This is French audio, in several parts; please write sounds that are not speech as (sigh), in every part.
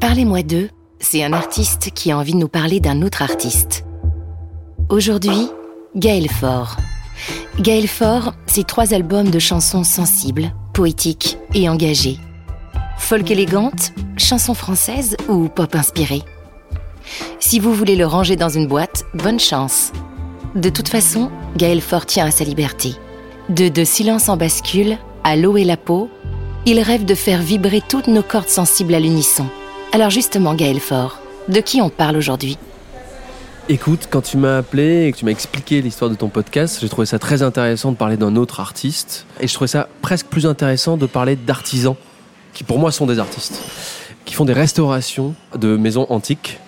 Parlez-moi d'eux, c'est un artiste qui a envie de nous parler d'un autre artiste. Aujourd'hui, Gaël Faure. Gaël Faure, c'est trois albums de chansons sensibles, poétiques et engagées. Folk élégante, chanson française ou pop inspirée Si vous voulez le ranger dans une boîte, bonne chance. De toute façon, Gaël Faure tient à sa liberté. De De silence en bascule à l'eau et la peau, il rêve de faire vibrer toutes nos cordes sensibles à l'unisson. Alors justement, Gaël Faure, de qui on parle aujourd'hui? Écoute, quand tu m'as appelé et que tu m'as expliqué l'histoire de ton podcast, j'ai trouvé ça très intéressant de parler d'un autre artiste. Et je trouvais ça presque plus intéressant de parler d'artisans, qui pour moi sont des artistes, qui font des restaurations de maisons antiques.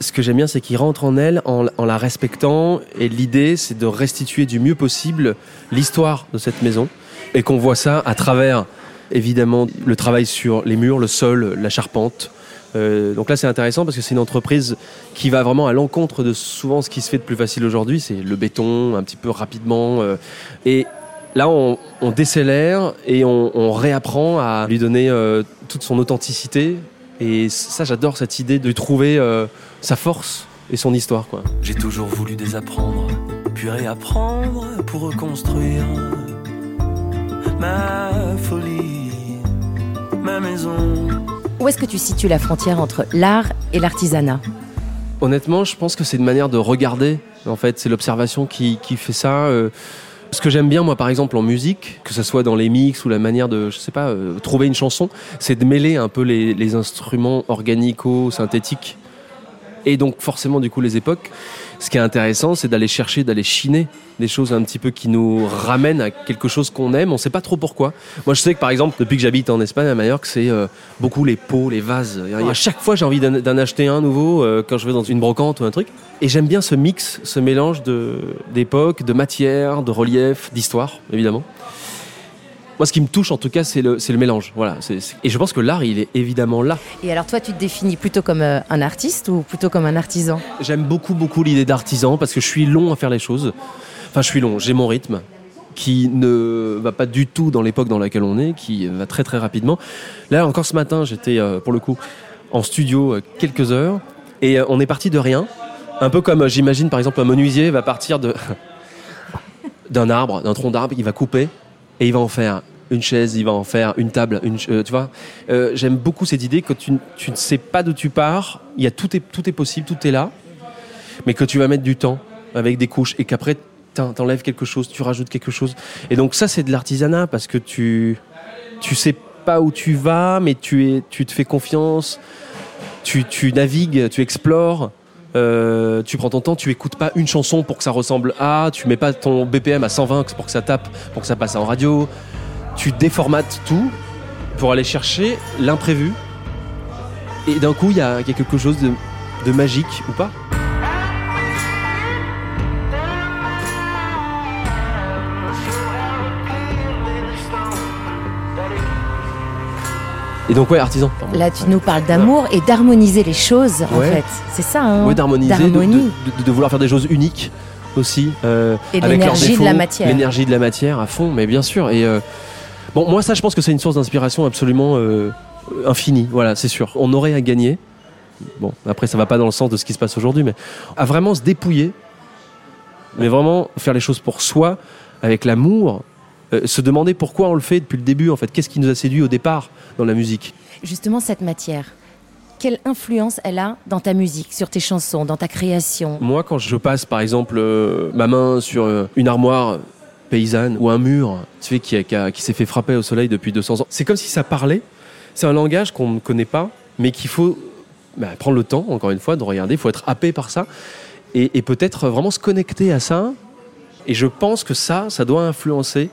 Ce que j'aime bien, c'est qu'ils rentrent en elle en, en la respectant. Et l'idée, c'est de restituer du mieux possible l'histoire de cette maison. Et qu'on voit ça à travers, évidemment, le travail sur les murs, le sol, la charpente, euh, donc là, c'est intéressant parce que c'est une entreprise qui va vraiment à l'encontre de souvent ce qui se fait de plus facile aujourd'hui. C'est le béton, un petit peu rapidement. Euh, et là, on, décélère et on, réapprend à lui donner euh, toute son authenticité. Et ça, j'adore cette idée de trouver sa force et son histoire. J'ai toujours voulu désapprendre, puis réapprendre pour reconstruire ma folie, ma maison. Où est-ce que tu situes la frontière entre l'art et l'artisanat? Honnêtement, je pense que c'est une manière de regarder. En fait, c'est l'observation qui, qui, fait ça. Euh, ce que j'aime bien, moi, par exemple, en musique, que ce soit dans les mix ou la manière de, je sais pas, euh, trouver une chanson, c'est de mêler un peu les, les instruments organico-synthétiques et donc forcément, du coup, les époques. Ce qui est intéressant, c'est d'aller chercher, d'aller chiner des choses un petit peu qui nous ramènent à quelque chose qu'on aime. On ne sait pas trop pourquoi. Moi, je sais que par exemple, depuis que j'habite en Espagne, à Majorque, c'est euh, beaucoup les pots, les vases. Et à chaque fois, j'ai envie d'en acheter un nouveau euh, quand je vais dans une brocante ou un truc. Et j'aime bien ce mix, ce mélange d'époques, de, de matière, de relief, d'histoire, évidemment. Moi, ce qui me touche, en tout cas, c'est le, le, mélange. Voilà. C est, c est... Et je pense que l'art, il est évidemment là. Et alors, toi, tu te définis plutôt comme euh, un artiste ou plutôt comme un artisan? J'aime beaucoup, beaucoup l'idée d'artisan parce que je suis long à faire les choses. Enfin, je suis long, j'ai mon rythme qui ne va pas du tout dans l'époque dans laquelle on est, qui va très, très rapidement. Là, encore ce matin, j'étais, euh, pour le coup, en studio euh, quelques heures et euh, on est parti de rien. Un peu comme, j'imagine, par exemple, un menuisier va partir de (laughs) d'un arbre, d'un tronc d'arbre, il va couper et il va en faire une chaise, il va en faire une table, une, euh, tu vois. Euh, J'aime beaucoup cette idée que tu, tu, ne sais pas d'où tu pars, il y a tout est, tout est possible, tout est là, mais que tu vas mettre du temps avec des couches et qu'après t'enlèves quelque chose, tu rajoutes quelque chose. Et donc ça c'est de l'artisanat parce que tu tu sais pas où tu vas, mais tu es tu te fais confiance, tu, tu navigues, tu explores. Euh, tu prends ton temps, tu écoutes pas une chanson pour que ça ressemble à, tu mets pas ton BPM à 120 pour que ça tape, pour que ça passe en radio. Tu déformates tout pour aller chercher l'imprévu. Et d'un coup, il y, y, a quelque chose de, de magique ou pas? Et donc ouais, artisan. Pardon. Là, tu nous parles d'amour et d'harmoniser les choses, ouais. en fait. C'est ça, hein Oui, d'harmoniser, de, de, de, vouloir faire des choses uniques aussi. Euh, et avec l'énergie de la matière. L'énergie de la matière à fond, mais bien sûr. Et euh, bon, moi, ça, je pense que c'est une source d'inspiration absolument euh, infinie. Voilà, c'est sûr. On aurait à gagner. Bon, après, ça va pas dans le sens de ce qui se passe aujourd'hui, mais à vraiment se dépouiller, mais vraiment faire les choses pour soi, avec l'amour, euh, se demander pourquoi on le fait depuis le début, en fait. Qu'est-ce qui nous a séduit au départ dans la musique? Justement, cette matière, quelle influence elle a dans ta musique, sur tes chansons, dans ta création? Moi, quand je passe, par exemple, euh, ma main sur euh, une armoire paysanne ou un mur tu sais, qui, qui, qui s'est fait frapper au soleil depuis 200 ans, c'est comme si ça parlait. C'est un langage qu'on ne connaît pas, mais qu'il faut bah, prendre le temps, encore une fois, de regarder. Il faut être happé par ça et, et peut-être vraiment se connecter à ça. Et je pense que ça, ça doit influencer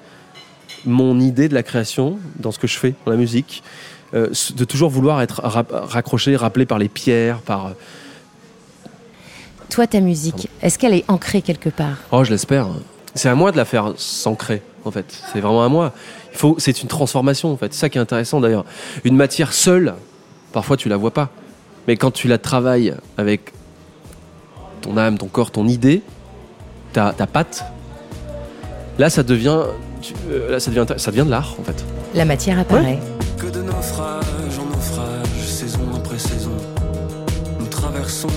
mon idée de la création dans ce que je fais dans la musique, euh, de toujours vouloir être raccroché, rappelé par les pierres, par. Toi, ta musique, est-ce qu'elle est ancrée quelque part? Oh, je l'espère. C'est à moi de la faire s'ancrer, en fait. C'est vraiment à moi. Il faut, c'est une transformation, en fait. C'est ça qui est intéressant d'ailleurs. Une matière seule, parfois tu la vois pas, mais quand tu la travailles avec ton âme, ton corps, ton idée, ta, ta patte, là, ça devient tu, euh, là, ça devient, ça devient de l'art, en fait. La matière apparaît. Ouais. Que de naufrage en naufrage, saison après saison, nous traversons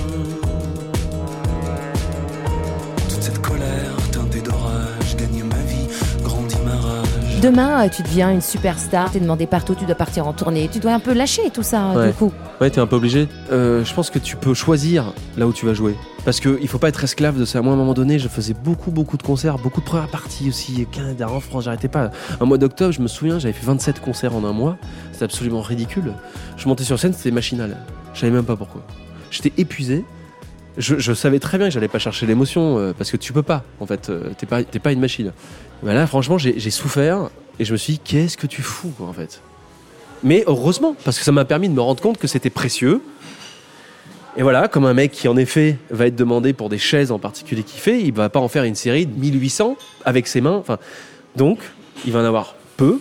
Demain, euh, tu deviens une superstar, t'es demandé partout, tu dois partir en tournée, tu dois un peu lâcher tout ça, euh, Ouais. du coup. Ouais, t'es un peu obligé. Euh, je pense que tu peux choisir là où tu vas jouer. Parce qu'il faut pas être esclave de ça. Moi, à un moment donné, je faisais beaucoup, beaucoup de concerts, beaucoup de premières parties aussi. Canada, en France, j'arrêtais pas. Un mois d'octobre, je me souviens, j'avais fait 27 concerts en un mois. C'était absolument ridicule. Je montais sur scène, c'était machinal. Je savais même pas pourquoi. J'étais épuisé. Je, savais très bien que j'allais pas chercher l'émotion euh, parce que tu peux pas. En fait, euh, t'es pas, pas une machine. Mais là, franchement, j'ai souffert et je me suis dit, qu'est-ce que tu fous, en fait mais heureusement, parce que ça m'a permis de me rendre compte que c'était précieux. Et voilà, comme un mec qui en effet va être demandé pour des chaises en particulier qu'il fait, il va pas en faire une série de 1800 avec ses mains. Enfin, donc, il va en avoir peu,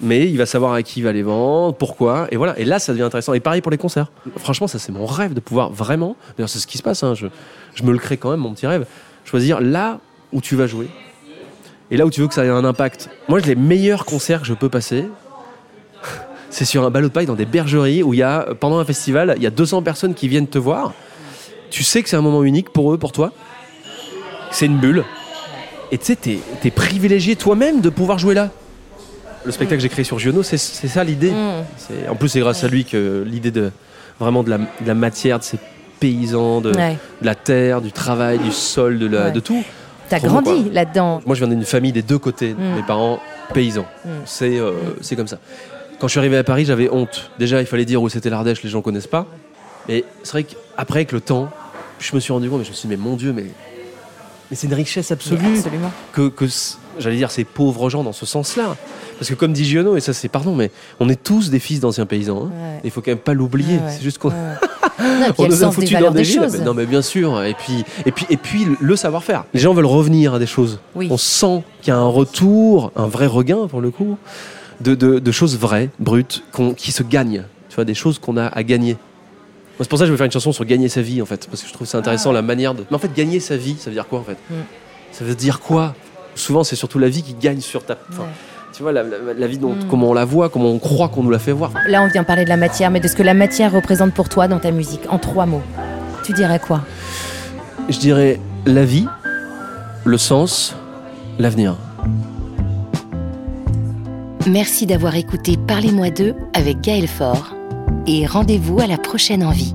mais il va savoir à qui il va les vendre, pourquoi, et voilà. Et là, ça devient intéressant. Et pareil pour les concerts. Franchement, ça c'est mon rêve de pouvoir vraiment. D'ailleurs, c'est ce qui se passe. hein, je, me le crée quand même, mon petit rêve. Choisir là où tu vas jouer. Et là où tu veux que ça ait un impact. Moi, les meilleurs concerts que je peux passer, (laughs) c'est sur un ballot de paille dans des bergeries où il y a, pendant un festival, il y a 200 personnes qui viennent te voir. Tu sais que c'est un moment unique pour eux, pour toi. C'est une bulle. Et tu sais, t'es es privilégié toi-même de pouvoir jouer là. Le spectacle que j'ai créé sur Giono, c'est ça l'idée. Mm. En plus, c'est grâce à lui que l'idée de vraiment de la, de la matière, de ces paysans, de, Ouais. de la terre, du travail, du sol, de, la, Ouais. de tout. T'as grandi là-dedans. Moi, je viens d'une famille des deux côtés. Mm. Mes parents paysans. Mm. C'est euh, c'est comme ça. Quand je suis arrivé à Paris, j'avais honte. Déjà, il fallait dire où c'était l'Ardèche, les gens connaissent pas. Mais c'est vrai qu'après, avec le temps, je me suis rendu compte, mais je me suis dit, mais mon Dieu, mais, mais c'est une richesse absolue Absolument. que, que c- j'allais dire ces pauvres gens dans ce sens-là. Parce que comme dit Giono, et ça c'est pardon, mais on est tous des fils d'anciens paysans. hein. Ouais. Il faut quand même pas l'oublier. Ouais, ouais. C'est juste qu'on (laughs) on nous a valeurs dans des des villes. Non mais bien sûr. Et puis et puis et puis le savoir-faire. Les gens veulent revenir à des choses. Oui. On sent qu'il y a un retour, un vrai regain pour le coup, de, de, de choses vraies, brutes, qui se gagnent. Tu vois, des choses qu'on a à gagner. C'est pour ça que je vais faire une chanson sur gagner sa vie en fait, parce que je trouve ça intéressant la manière de. Mais en fait, gagner sa vie, ça veut dire quoi en fait? Mm. Ça veut dire quoi? Souvent, c'est surtout la vie qui gagne sur ta. enfin, Ouais. Tu vois, la, la- la vie, dont, Mm. comment on la voit, comment on croit qu'on nous la fait voir. Là, on vient parler de la matière, mais de ce que la matière représente pour toi dans ta musique, en trois mots. Tu dirais quoi? Je dirais la vie, le sens, l'avenir. Merci d'avoir écouté Parlez-moi d'eux avec Gaël Faure. Et rendez-vous à la prochaine envie.